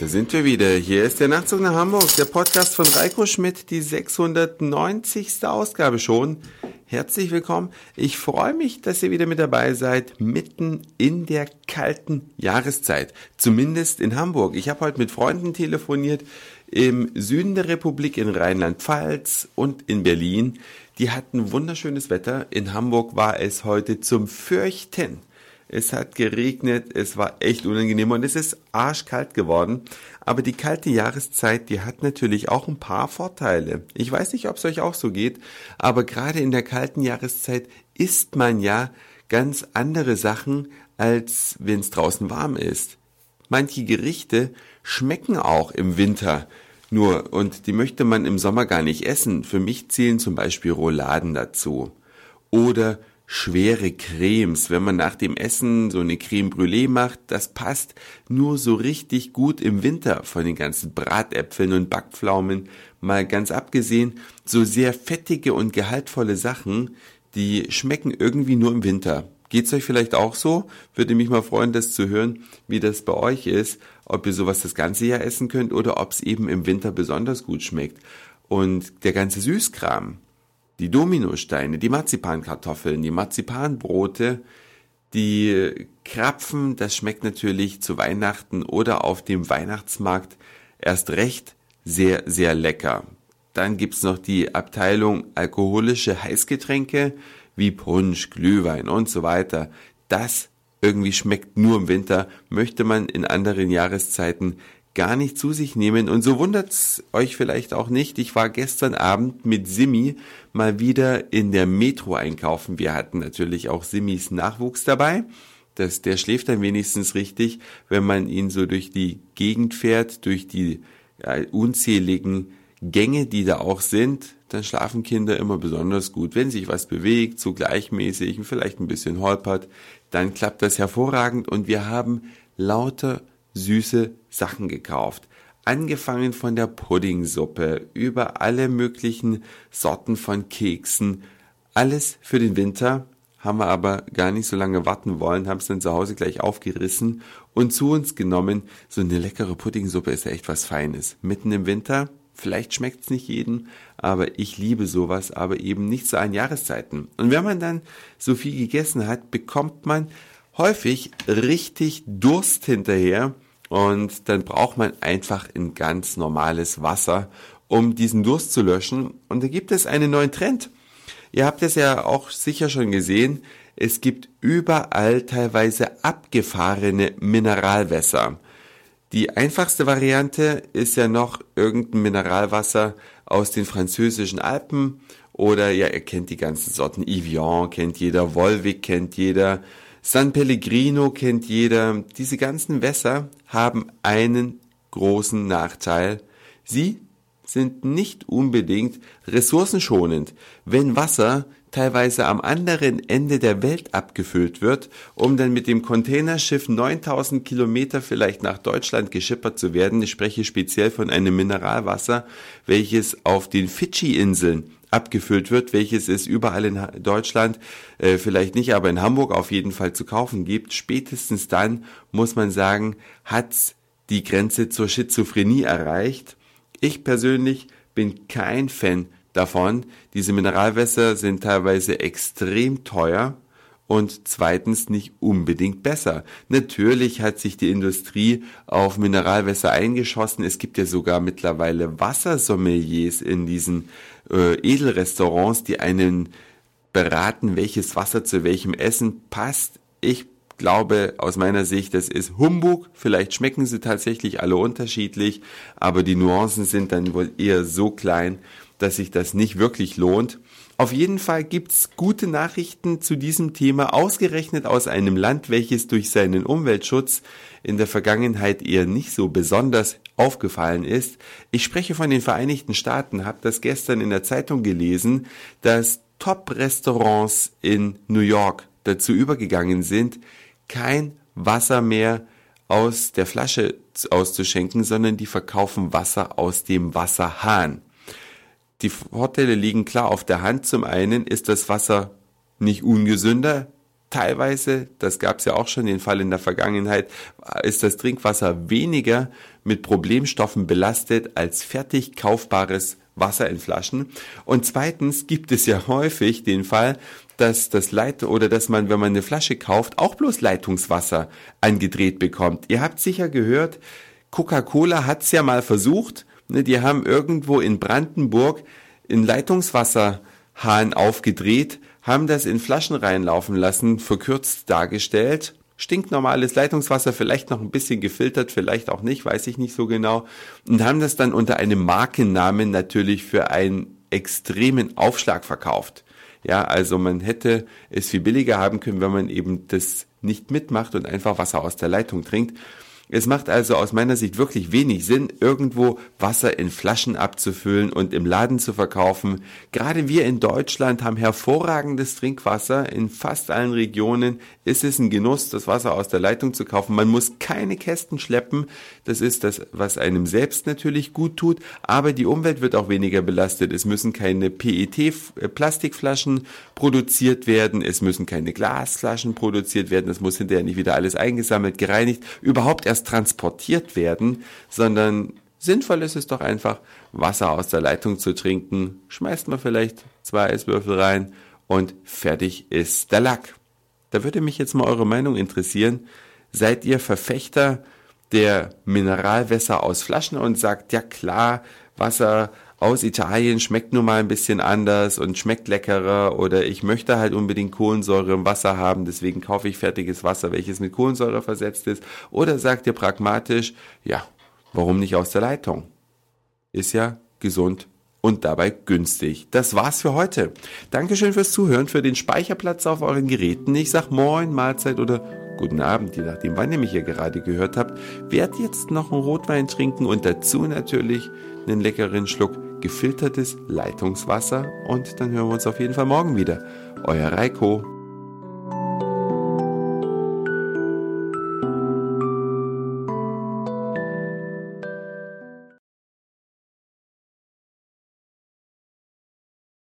Da sind wir wieder. Hier ist der Nachtzug nach Hamburg, der Podcast von Reiko Schmidt, die 690. Ausgabe schon. Herzlich willkommen. Ich freue mich, dass ihr wieder mit dabei seid, mitten in der kalten Jahreszeit. Zumindest in Hamburg. Ich habe heute mit Freunden telefoniert im Süden der Republik, in Rheinland-Pfalz und in Berlin. Die hatten wunderschönes Wetter. In Hamburg war es heute zum Fürchten. Es hat geregnet, es war echt unangenehm und es ist arschkalt geworden. Aber die kalte Jahreszeit, die hat natürlich auch ein paar Vorteile. Ich weiß nicht, ob es euch auch so geht, aber gerade in der kalten Jahreszeit isst man ja ganz andere Sachen, als wenn es draußen warm ist. Manche Gerichte schmecken auch im Winter nur und die möchte man im Sommer gar nicht essen. Für mich zählen zum Beispiel Rouladen dazu. Oder schwere Cremes. Wenn man nach dem Essen so eine Creme Brûlée macht, das passt nur so richtig gut im Winter von den ganzen Bratäpfeln und Backpflaumen. Mal ganz abgesehen, so sehr fettige und gehaltvolle Sachen, die schmecken irgendwie nur im Winter. Geht's euch vielleicht auch so? Würde mich mal freuen, das zu hören, wie das bei euch ist, ob ihr sowas das ganze Jahr essen könnt oder ob es eben im Winter besonders gut schmeckt. Und der ganze Süßkram, die Dominosteine, die Marzipankartoffeln, die Marzipanbrote, die Krapfen, das schmeckt natürlich zu Weihnachten oder auf dem Weihnachtsmarkt erst recht sehr, sehr lecker. Dann gibt's noch die Abteilung alkoholische Heißgetränke wie Punsch, Glühwein und so weiter. Das irgendwie schmeckt nur im Winter, möchte man in anderen Jahreszeiten gar nicht zu sich nehmen. Und so wundert's euch vielleicht auch nicht. Ich war gestern Abend mit Simi mal wieder in der Metro einkaufen. Wir hatten natürlich auch Simis Nachwuchs dabei. Das, der schläft dann wenigstens richtig, wenn man ihn so durch die Gegend fährt, durch die ja, unzähligen Gänge, die da auch sind, dann schlafen Kinder immer besonders gut. Wenn sich was bewegt, so gleichmäßig und vielleicht ein bisschen holpert, dann klappt das hervorragend und wir haben lauter süße Sachen gekauft. Angefangen von der Puddingsuppe über alle möglichen Sorten von Keksen. Alles für den Winter, haben wir aber gar nicht so lange warten wollen, haben es dann zu Hause gleich aufgerissen und zu uns genommen. So eine leckere Puddingsuppe ist ja echt was Feines. Mitten im Winter, vielleicht schmeckt es nicht jedem, aber ich liebe sowas, aber eben nicht zu allen Jahreszeiten. Und wenn man dann so viel gegessen hat, bekommt man häufig richtig Durst hinterher und dann braucht man einfach ein ganz normales Wasser, um diesen Durst zu löschen. Und da gibt es einen neuen Trend. Ihr habt es ja auch sicher schon gesehen. Es gibt überall teilweise abgefahrene Mineralwässer. Die einfachste Variante ist ja noch irgendein Mineralwasser aus den französischen Alpen oder ja, ihr kennt die ganzen Sorten. Evian kennt jeder, Volvic kennt jeder, San Pellegrino kennt jeder. Diese ganzen Wässer haben einen großen Nachteil. Sie sind nicht unbedingt ressourcenschonend. Wenn Wasser teilweise am anderen Ende der Welt abgefüllt wird, um dann mit dem Containerschiff 9000 Kilometer vielleicht nach Deutschland geschippert zu werden. Ich spreche speziell von einem Mineralwasser, welches auf den Fidschi-Inseln abgefüllt wird, welches es überall in Deutschland, äh, vielleicht nicht, aber in Hamburg auf jeden Fall zu kaufen gibt. Spätestens dann, muss man sagen, hat's die Grenze zur Schizophrenie erreicht. Ich persönlich bin kein Fan davon. Diese Mineralwässer sind teilweise extrem teuer und zweitens nicht unbedingt besser. Natürlich hat sich die Industrie auf Mineralwässer eingeschossen. Es gibt ja sogar mittlerweile Wassersommeliers in diesen äh, Edelrestaurants, die einen beraten, welches Wasser zu welchem Essen passt. Ich glaube aus meiner Sicht, das ist Humbug. Vielleicht schmecken sie tatsächlich alle unterschiedlich, aber die Nuancen sind dann wohl eher so klein, dass sich das nicht wirklich lohnt. Auf jeden Fall gibt's gute Nachrichten zu diesem Thema, ausgerechnet aus einem Land, welches durch seinen Umweltschutz in der Vergangenheit eher nicht so besonders aufgefallen ist. Ich spreche von den Vereinigten Staaten, habe das gestern in der Zeitung gelesen, dass Top-Restaurants in New York dazu übergegangen sind, kein Wasser mehr aus der Flasche auszuschenken, sondern die verkaufen Wasser aus dem Wasserhahn. Die Vorteile liegen klar auf der Hand. Zum einen ist das Wasser nicht ungesünder, teilweise, das gab es ja auch schon den Fall in der Vergangenheit, ist das Trinkwasser weniger mit Problemstoffen belastet als fertig kaufbares Wasser in Flaschen. Und zweitens gibt es ja häufig den Fall, dass das Leit oder dass man, wenn man eine Flasche kauft, auch bloß Leitungswasser angedreht bekommt. Ihr habt sicher gehört, Coca-Cola hat's ja mal versucht. Ne, die haben irgendwo in Brandenburg in Leitungswasserhahn aufgedreht, haben das in Flaschen reinlaufen lassen, verkürzt dargestellt. Stinknormales Leitungswasser, vielleicht noch ein bisschen gefiltert, vielleicht auch nicht, weiß ich nicht so genau. Und haben das dann unter einem Markennamen natürlich für einen extremen Aufschlag verkauft. Ja, also man hätte es viel billiger haben können, wenn man eben das nicht mitmacht und einfach Wasser aus der Leitung trinkt. Es macht also aus meiner Sicht wirklich wenig Sinn, irgendwo Wasser in Flaschen abzufüllen und im Laden zu verkaufen. Gerade wir in Deutschland haben hervorragendes Trinkwasser. In fast allen Regionen ist es ein Genuss, das Wasser aus der Leitung zu kaufen. Man muss keine Kästen schleppen. Das ist das, was einem selbst natürlich gut tut. Aber die Umwelt wird auch weniger belastet. Es müssen keine PET-Plastikflaschen produziert werden. Es müssen keine Glasflaschen produziert werden. Es muss hinterher nicht wieder alles eingesammelt, gereinigt. Überhaupt erst erst transportiert werden, sondern sinnvoll ist es doch einfach, Wasser aus der Leitung zu trinken. Schmeißt man vielleicht zwei Eiswürfel rein und fertig ist der Lack. Da würde mich jetzt mal eure Meinung interessieren. Seid ihr Verfechter der Mineralwässer aus Flaschen und sagt, ja klar, Wasser aus Italien schmeckt nun mal ein bisschen anders und schmeckt leckerer oder ich möchte halt unbedingt Kohlensäure im Wasser haben, deswegen kaufe ich fertiges Wasser, welches mit Kohlensäure versetzt ist. Oder sagt ihr pragmatisch, ja, warum nicht aus der Leitung? Ist ja gesund und dabei günstig. Das war's für heute. Dankeschön fürs Zuhören, für den Speicherplatz auf euren Geräten. Ich sag Moin, Mahlzeit oder guten Abend, je nachdem, wann ihr mich hier gerade gehört habt. Werd jetzt noch einen Rotwein trinken und dazu natürlich einen leckeren Schluck gefiltertes Leitungswasser und dann hören wir uns auf jeden Fall morgen wieder. Euer Reiko.